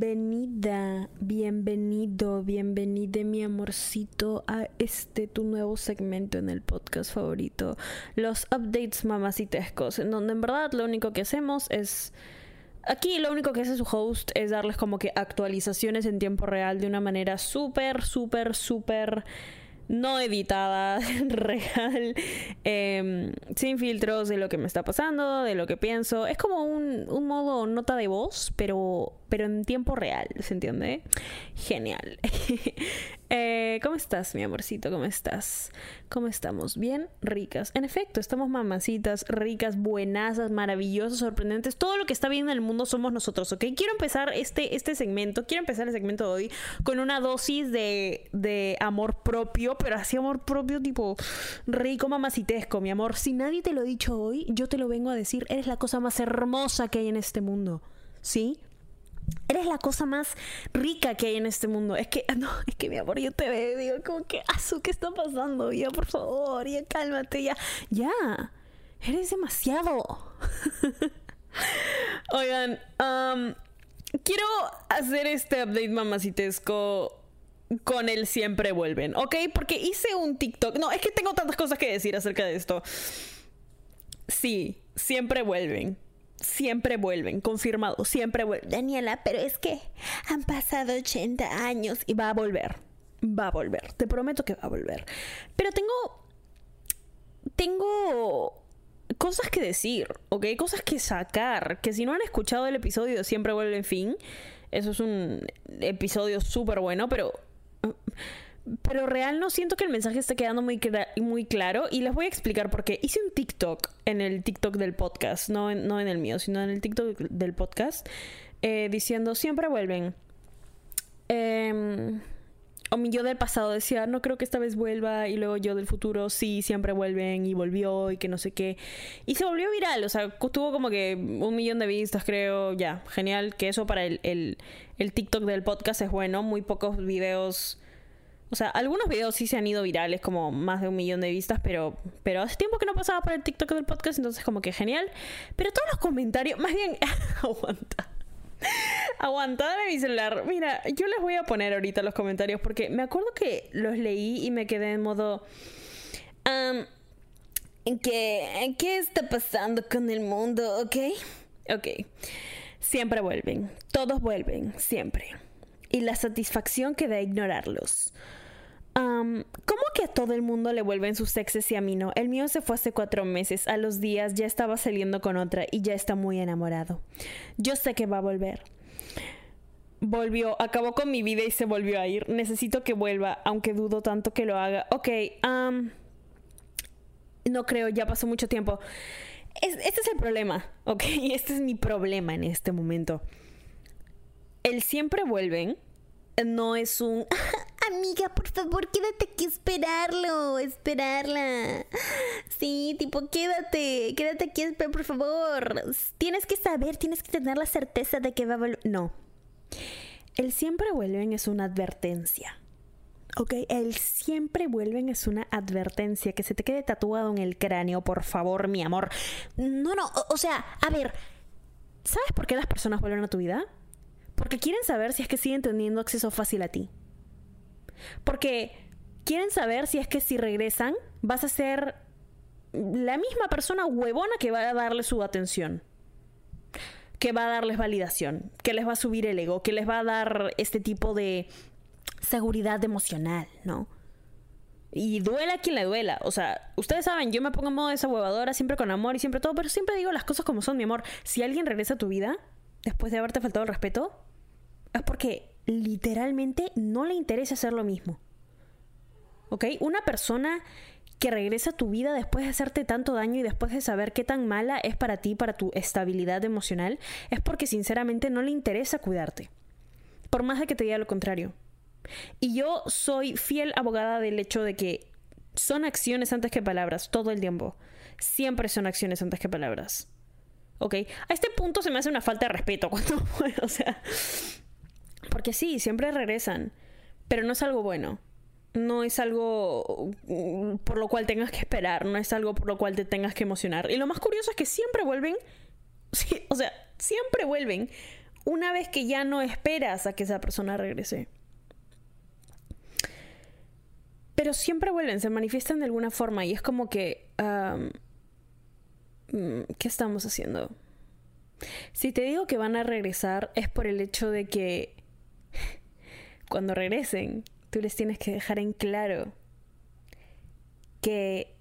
Bienvenida, bienvenido, bienvenida mi amorcito a este tu nuevo segmento en el podcast favorito, los updates mamacitescos, en donde en verdad lo único que hacemos es... Aquí lo único que hace su host es darles como que actualizaciones en tiempo real de una manera súper, súper, súper no editada, real, em, sin filtros de lo que me está pasando, de lo que pienso. Es como un, un modo nota de voz, pero, pero en tiempo real, ¿se entiende? Genial. Eh, ¿Cómo estás, mi amorcito? ¿Cómo estás? ¿Cómo estamos? ¿Bien? Ricas. En efecto, estamos mamacitas, ricas, buenasas, maravillosas, sorprendentes. Todo lo que está bien en el mundo somos nosotros, ¿ok? Quiero empezar este, este segmento, quiero empezar el segmento de hoy con una dosis de, de amor propio, pero así amor propio tipo rico, mamacitesco, mi amor. Si nadie te lo ha dicho hoy, yo te lo vengo a decir. Eres la cosa más hermosa que hay en este mundo. ¿Sí? Eres la cosa más rica que hay en este mundo. Es que, no, es que mi amor, yo te veo, digo, como que, asu, ¿qué está pasando? Ya, por favor, ya cálmate, ya. Ya, eres demasiado. Oigan, quiero hacer este update mamacitesco con el siempre vuelven, ¿ok? Porque hice un TikTok. No, es que tengo tantas cosas que decir acerca de esto. Sí, siempre vuelven siempre vuelven, confirmado, siempre vuelven. Daniela, pero es que han pasado 80 años y va a volver. Va a volver, te prometo que va a volver. Pero tengo. Tengo cosas que decir, ¿ok? Cosas que sacar. Que si no han escuchado el episodio Siempre vuelve en fin, eso es un episodio súper bueno, pero pero real no siento que el mensaje esté quedando muy, muy claro y les voy a explicar por qué. Hice un TikTok en el TikTok del podcast, no en, no en el mío, sino en el TikTok del podcast, eh, diciendo siempre vuelven. Em, o mi yo del pasado decía, no creo que esta vez vuelva, y luego yo del futuro, sí, siempre vuelven, y volvió, y que no sé qué. Y se volvió viral, o sea, tuvo como que un millón de vistas, creo, ya, genial, que eso para el, el, el TikTok del podcast es bueno, muy pocos videos o sea, algunos videos sí se han ido virales, como más de un millón de vistas, pero, pero hace tiempo que no pasaba por el TikTok del podcast, entonces como que genial. Pero todos los comentarios, más bien, aguanta. Aguanta, dame mi celular. Mira, yo les voy a poner ahorita los comentarios porque me acuerdo que los leí y me quedé en modo... ¿qué, ¿Qué está pasando con el mundo? ¿Ok? Ok. Siempre vuelven. Todos vuelven. Siempre. Y la satisfacción que da ignorarlos. ¿Cómo que a todo el mundo le vuelven sus exes y a mí no? El mío se fue hace cuatro meses. A los días ya estaba saliendo con otra y ya está muy enamorado. Yo sé que va a volver. Volvió, acabó con mi vida y se volvió a ir. Necesito que vuelva, aunque dudo tanto que lo haga. Ok, no creo, ya pasó mucho tiempo. este es el problema, ok. Este es mi problema en este momento. El siempre vuelven no es un amiga, por favor, quédate aquí esperarlo, esperarla. Sí, tipo, quédate, quédate aquí, por favor. Tienes que saber, tienes que tener la certeza de que va a volver. No. El siempre vuelven es una advertencia. ¿ok? El siempre vuelven es una advertencia que se te quede tatuado en el cráneo, por favor, mi amor. No, no, o, o, sea, a ver, ¿sabes por qué las personas vuelven a tu vida? Porque quieren saber si es que siguen teniendo acceso fácil a ti. Porque quieren saber si es que si regresan vas a ser la misma persona huevona que va a darle su atención. Que va a darles validación, que les va a subir el ego, que les va a dar este tipo de seguridad emocional, ¿no? Y duela quien le duela. O sea, ustedes saben, yo me pongo en modo huevadora siempre con amor y siempre todo, pero siempre digo las cosas como son, mi amor. Si alguien regresa a tu vida, después de haberte faltado el respeto, es porque literalmente no le interesa hacer lo mismo. ¿Ok? Una persona que regresa a tu vida después de hacerte tanto daño y después de saber qué tan mala es para ti, para tu estabilidad emocional, es porque sinceramente no le interesa cuidarte. Por más de que te diga lo contrario. Y yo soy fiel abogada del hecho de que son acciones antes que palabras, todo el tiempo. Siempre son acciones antes que palabras. ¿Ok? A este punto se me hace una falta de respeto cuando, o sea, porque sí, siempre regresan, pero no es algo bueno. No es algo mm, por lo cual tengas que esperar, no es algo por lo cual te tengas que emocionar. Y lo más curioso es que siempre vuelven, o sea, siempre vuelven una vez que ya no esperas a que esa persona regrese. Pero siempre vuelven, se manifiestan de alguna forma y es como que... Mm, ¿Qué estamos haciendo? Si te digo que van a regresar es por el hecho de que cuando regresen, tú les tienes que dejar en claro que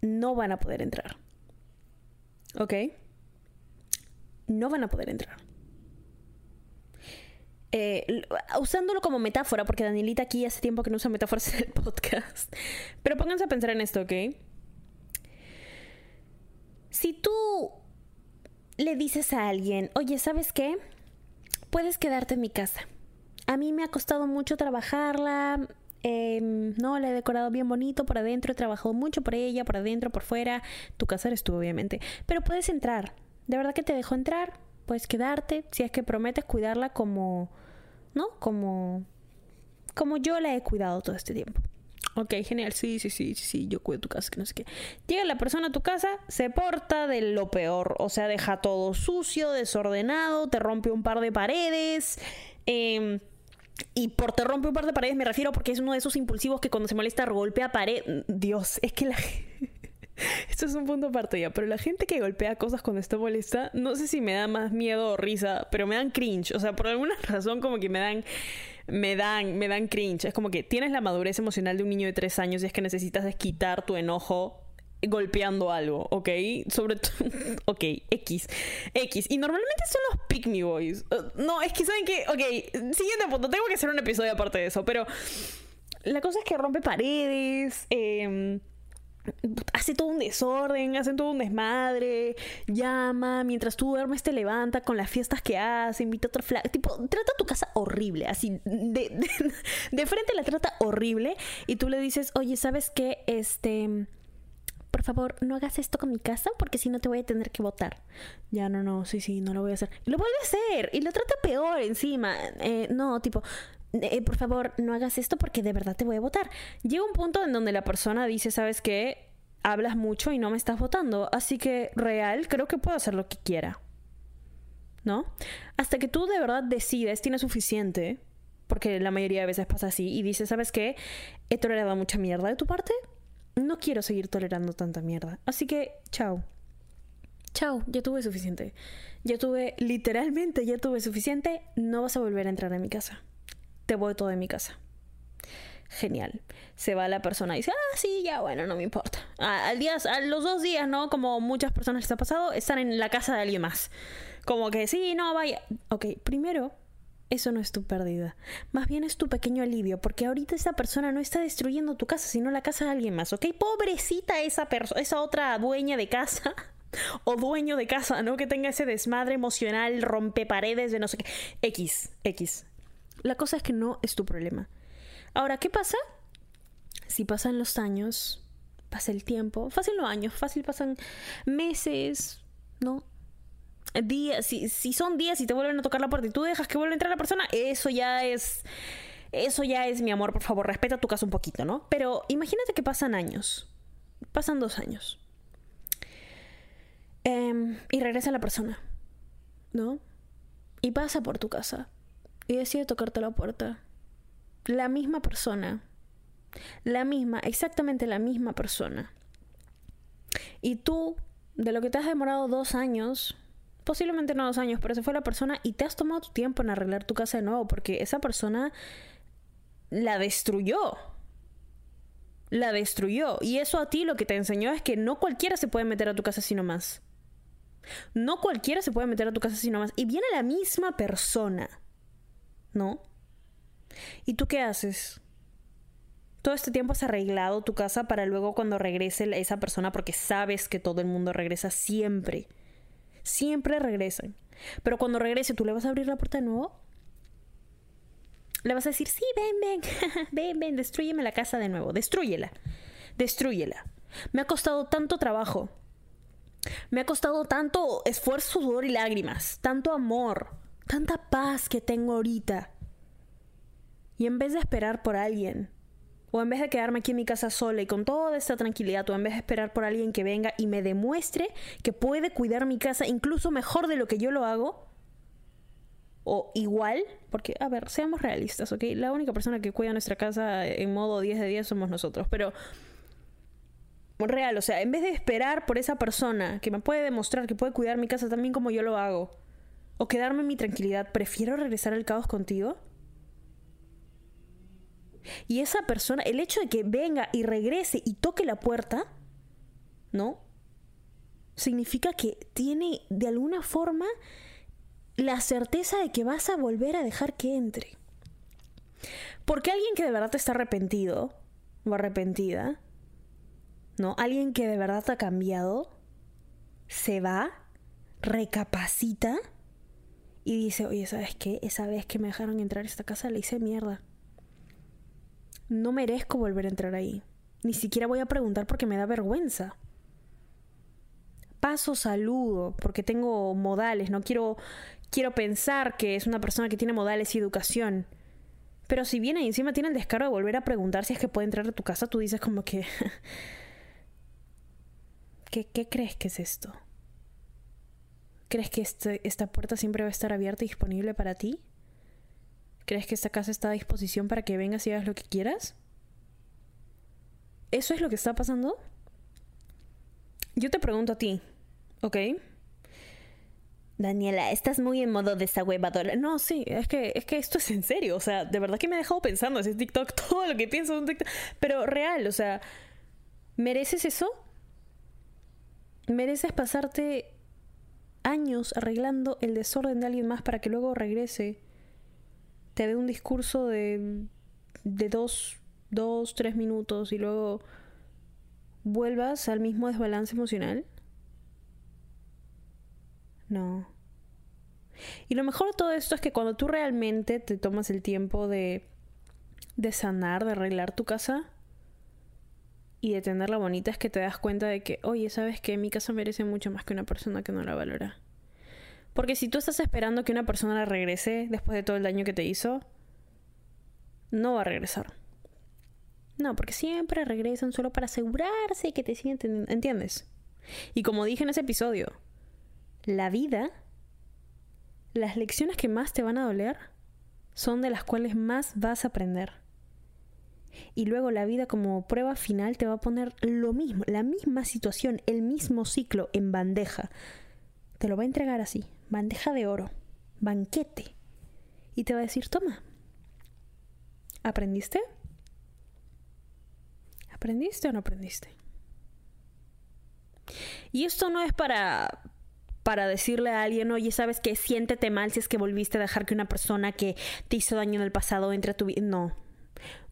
no van a poder entrar. ¿Ok? No van a poder entrar. Eh, usándolo como metáfora, porque Danielita aquí hace tiempo que no usa metáforas en el podcast. Pero pónganse a pensar en esto, ¿ok? Si tú le dices a alguien, oye, ¿sabes qué? Puedes quedarte en mi casa. A mí me ha costado mucho trabajarla. Em, no, la he decorado bien bonito por adentro. He trabajado mucho por ella, por adentro, por fuera. Tu casa eres tú, obviamente. Pero puedes entrar. De verdad que te dejo entrar. Puedes quedarte. Si es que prometes cuidarla como. ¿No? Como. Como yo la he cuidado todo este tiempo. Ok, genial. Sí, sí, sí, sí, sí, yo cuido tu casa, que no sé qué. Llega la persona a tu casa, se porta de lo peor. O sea, deja todo sucio, desordenado, te rompe un par de paredes. Eh, y por te rompe un par de paredes me refiero porque es uno de esos impulsivos que cuando se molesta golpea pared. Dios, es que la Esto es un punto aparte ya, pero la gente que golpea cosas cuando está molesta, no sé si me da más miedo o risa, pero me dan cringe. O sea, por alguna razón como que me dan me dan, me dan cringe. Es como que tienes la madurez emocional de un niño de tres años y es que necesitas desquitar tu enojo golpeando algo, ¿ok? Sobre todo, ok, X, X. Y normalmente son los pick me boys. Uh, no, es que saben que, ok, siguiente punto, tengo que hacer un episodio aparte de eso, pero la cosa es que rompe paredes, eh, hace todo un desorden, hace todo un desmadre, llama, mientras tú duermes te levanta con las fiestas que hace, invita a otro flag, tipo, trata tu casa horrible, así, de, de, frente la trata horrible y tú le dices, oye, ¿sabes qué? Este, por favor, no hagas esto con mi casa porque si no te voy a tener que votar. Ya, no, no, sí, sí, no lo voy a hacer. lo vuelve a hacer y lo trata peor encima. Eh, no, tipo, eh, por favor, no hagas esto porque de verdad te voy a votar. Llega un punto en donde la persona dice, ¿sabes qué? Hablas mucho y no me estás votando, así que real, creo que puedo hacer lo que quiera. ¿No? Hasta que tú de verdad decides, tienes suficiente, porque la mayoría de veces pasa así, y dices, ¿sabes qué? He tolerado mucha mierda de tu parte, no quiero seguir tolerando tanta mierda. Así que, chao. Chao, ya tuve suficiente. Ya tuve, literalmente, ya tuve suficiente, no vas a volver a entrar a mi casa te voy todo de mi casa. Genial. Se va la persona y dice, ah, sí, ya, bueno, no me importa. al día, a los dos días, ¿no? Como muchas personas les ha pasado, están en la casa de alguien más. Como que, sí, no, vaya. Ok, primero, eso no es tu pérdida. Más bien es tu pequeño alivio, porque ahorita esa persona no está destruyendo tu casa, sino la casa de alguien más, ¿ok? Pobrecita esa persona, esa otra dueña de casa. o dueño de casa, ¿no? Que tenga ese desmadre emocional, rompe paredes de no sé qué. X, X. La cosa es que no es tu problema. Ahora, ¿qué pasa? Si pasan los años, pasa el tiempo, fácil los años, fácil pasan meses, ¿no? Días, si, si son días y te vuelven a tocar la puerta y tú dejas que vuelva a entrar la persona, eso ya es. Eso ya es mi amor, por favor, respeta tu casa un poquito, ¿no? Pero imagínate que pasan años. Pasan dos años. Em, y regresa la persona, ¿no? Y pasa por tu casa y decide tocarte la puerta. La misma persona. La misma, exactamente la misma persona. Y tú, de lo que te has demorado dos años, posiblemente no dos años, pero se fue la persona y te has tomado tu tiempo en arreglar tu casa de nuevo porque esa persona la destruyó. La destruyó. Y eso a ti lo que te enseñó es que no cualquiera se puede meter a tu casa sino más. No cualquiera se puede meter a tu casa sino más. Y viene la misma persona ¿no? ¿Y tú qué haces? Todo este tiempo has arreglado tu casa para luego cuando regrese esa persona, porque sabes que todo el mundo regresa siempre. Siempre regresan. Pero cuando regrese, ¿tú le vas a abrir la puerta de nuevo? Le vas a decir, sí, ven, ven, ven, ven, destruyeme la casa de nuevo, destruyela, destruyela. Me ha costado tanto trabajo. Me ha costado tanto esfuerzo, sudor y lágrimas, tanto amor, tanta paz que tengo ahorita. Y en vez de esperar por alguien, o en vez de quedarme aquí en mi casa sola y con toda esta tranquilidad, o en vez de esperar por alguien que venga y me demuestre que puede cuidar mi casa incluso mejor de lo que yo lo hago, o igual, porque, a ver, seamos realistas, ¿ok? La única persona que cuida nuestra casa en modo 10 de 10 somos nosotros, pero real, o sea, en vez de esperar por esa persona que me puede demostrar que puede cuidar mi casa también como yo lo hago, o quedarme en mi tranquilidad, prefiero regresar al caos contigo. Y esa persona, el hecho de que venga y regrese y toque la puerta, ¿no? Significa que tiene de alguna forma la certeza de que vas a volver a dejar que entre. Porque alguien que de verdad está arrepentido o arrepentida, ¿no? Alguien que de verdad ha cambiado, se va, recapacita y dice, oye, ¿sabes qué? Esa vez que me dejaron entrar a esta casa le hice mierda. No merezco volver a entrar ahí. Ni siquiera voy a preguntar porque me da vergüenza. Paso saludo porque tengo modales, no quiero quiero pensar que es una persona que tiene modales y educación. Pero si viene y encima tiene el descaro de volver a preguntar si es que puede entrar a tu casa, tú dices como que... ¿Qué, ¿Qué, crees que es esto? ¿Crees que este, esta puerta siempre va a estar abierta y disponible para ti? ¿Crees que esta casa está a disposición para que vengas y hagas lo que quieras? ¿Eso es lo que está pasando? Yo te pregunto a ti, ¿ok? Daniela, estás muy en modo desahuevadora. No, sí, es que, es que esto es en serio. O sea, de verdad que me he dejado pensando ese TikTok, todo lo que pienso en un TikTok. Pero real, o sea, ¿mereces eso? ¿Mereces pasarte años arreglando el desorden de alguien más para que luego regrese? Te dé un discurso de, de dos, dos, tres minutos y luego vuelvas al mismo desbalance emocional? No. Y lo mejor de todo esto es que cuando tú realmente te tomas el tiempo de, de sanar, de arreglar tu casa y de tenerla bonita, es que te das cuenta de que, oye, ¿sabes que Mi casa merece mucho más que una persona que no la valora. Porque si tú estás esperando que una persona regrese después de todo el daño que te hizo, no va a regresar. No, porque siempre regresan solo para asegurarse que te sienten, ¿entiendes? Y como dije en ese episodio, la vida, las lecciones que más te van a doler son de las cuales más vas a aprender. Y luego la vida como prueba final te va a poner lo mismo, la misma situación, el mismo ciclo en bandeja. Te lo va a entregar así, bandeja de oro, banquete. Y te va a decir, toma, ¿aprendiste? ¿Aprendiste o no aprendiste? Y esto no es para para decirle a alguien, oye, sabes que siéntete mal si es que volviste a dejar que una persona que te hizo daño en el pasado entre a tu vida. No.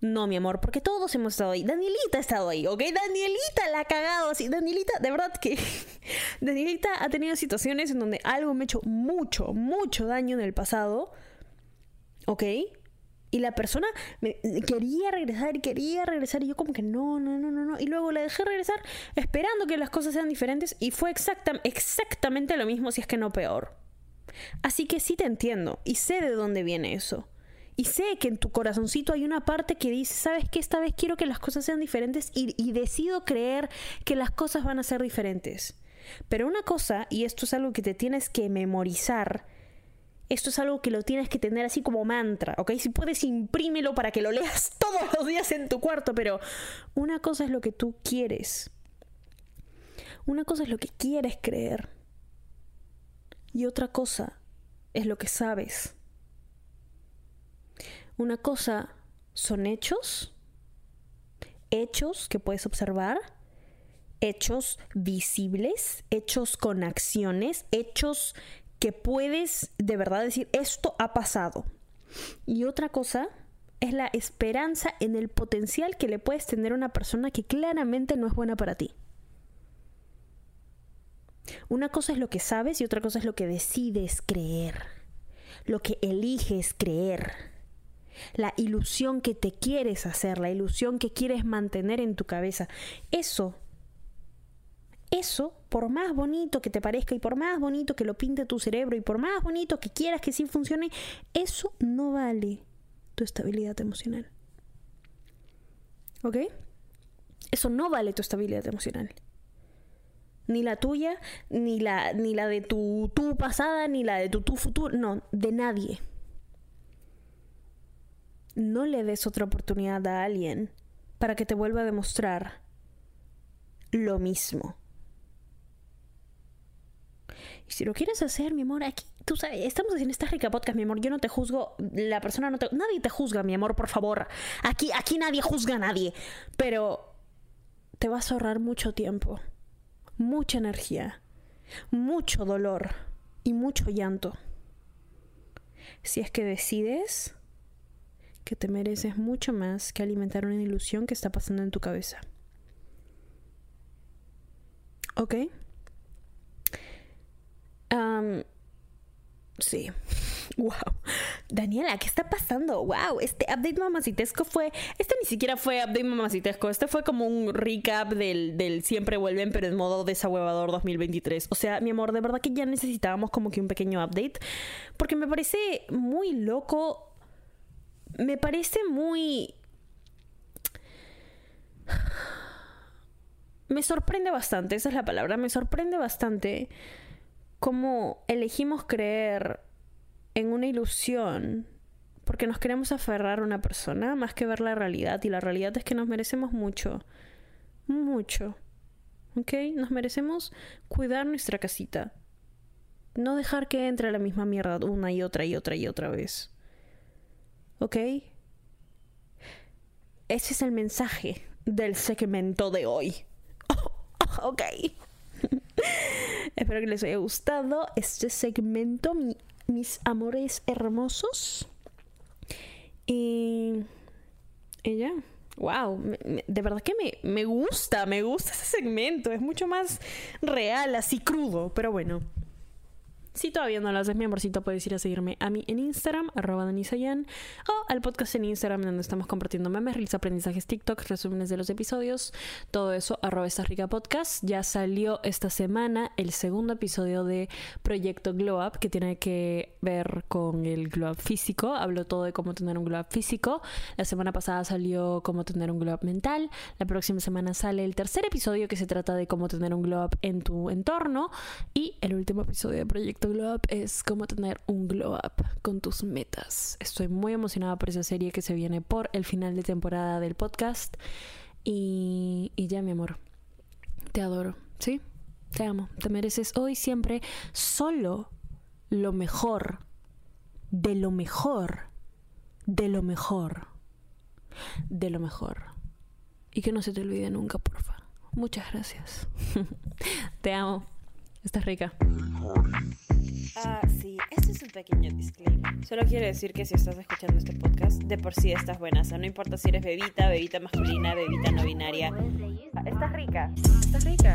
No, mi amor, porque todos hemos estado ahí. Danielita ha estado ahí, ¿ok? Danielita la ha cagado así. Danielita, de verdad que. Danielita ha tenido situaciones en donde algo me ha hecho mucho, mucho daño en el pasado. ¿Ok? Y la persona me, quería regresar y quería regresar y yo como que no, no, no, no, no. Y luego la dejé regresar esperando que las cosas sean diferentes y fue exactamente lo mismo si es que no peor. Así que sí te entiendo y sé de dónde viene eso. Y sé que en tu corazoncito hay una parte que dice, sabes que esta vez quiero que las cosas sean diferentes y, y decido creer que las cosas van a ser diferentes. Pero una cosa, y esto es algo que te tienes que memorizar, esto es algo que lo tienes que tener así como mantra, ¿ok? Si puedes, imprímelo para que lo leas todos los días en tu cuarto, pero una cosa es lo que tú quieres. Una cosa es lo que quieres creer. Y otra cosa es lo que sabes. Una cosa son hechos, hechos que puedes observar, hechos visibles, hechos con acciones, hechos que puedes de verdad decir, esto ha pasado. Y otra cosa es la esperanza en el potencial que le puedes tener a una persona que claramente no es buena para ti. Una cosa es lo que sabes y otra cosa es lo que decides creer, lo que eliges creer, la ilusión que te quieres hacer, la ilusión que quieres mantener en tu cabeza. Eso eso, por más bonito que te parezca y por más bonito que lo pinte tu cerebro y por más bonito que quieras que sí funcione, eso no vale tu estabilidad emocional. ¿Ok? Eso no vale tu estabilidad emocional. Ni la tuya, ni la, ni la de tu tú pasada, ni la de tu tú futuro. No, de nadie. No le des otra oportunidad a alguien para que te vuelva a demostrar lo mismo. Y si lo quieres hacer, mi amor, aquí, tú sabes, estamos haciendo esta rica podcast, mi amor. Yo no te juzgo, la persona no te. Nadie te juzga, mi amor, por favor. Aquí, aquí nadie juzga a nadie. Pero te vas a ahorrar mucho tiempo, mucha energía, mucho dolor y mucho llanto. Si es que decides que te mereces mucho más que alimentar una ilusión que está pasando en tu cabeza. ¿Ok? sí. Wow. Daniela, ¿qué está pasando? Wow, este update mamacitesco fue. Este ni siquiera fue update mamacitesco. Este fue como un recap del, del Siempre Vuelven, pero en modo desahuevador 2023. O sea, mi amor, de verdad que ya necesitábamos como que un pequeño update. Porque me parece muy loco. Me parece muy. Me sorprende bastante, esa es la palabra. Me sorprende bastante cómo elegimos creer en una ilusión porque nos queremos aferrar a una persona más que ver la realidad. Y la realidad es que nos merecemos mucho. Mucho. ¿Ok? Nos merecemos cuidar nuestra casita. No dejar que entre la misma mierda una y otra y otra y otra vez. ¿Ok? Ese es el mensaje del segmento de hoy. ok. Espero que les haya gustado este segmento, mis amores hermosos. Y, ella, wow, de verdad que me, me gusta, me gusta ese segmento. Es mucho más real, así crudo, pero bueno. Si todavía no lo haces, mi amorcito, puedes ir a seguirme a mí en Instagram, arroba danisayan, o al podcast en Instagram, donde estamos compartiendo memes, reels, aprendizajes, TikTok, resúmenes de los episodios, todo eso, arroba esta rica podcast. Ya salió esta semana el segundo episodio de Proyecto Glow Up, que tiene que ver con el glow up físico. Hablo todo de cómo tener un glow up físico. La semana pasada salió cómo tener un glow up mental. La próxima semana sale el tercer episodio que se trata de cómo tener un glow up en tu entorno. Y el último episodio de Proyecto Glow Up es como tener un glow up con tus metas. Estoy muy emocionada por esa serie que se viene por el final de temporada del podcast. Y ya, mi amor, te adoro, ¿sí? Te amo. Te mereces hoy siempre solo lo mejor, de lo mejor, de lo mejor, de lo mejor. Y que no se te olvide nunca, porfa. Muchas gracias. te amo. Estás rica. Ah, sí, este es un pequeño disclaimer. Solo quiero decir que si estás escuchando este podcast, de por sí estás buena. O sea, no importa si eres bebita, bebita masculina, bebita no binaria. Estás rica. Estás rica.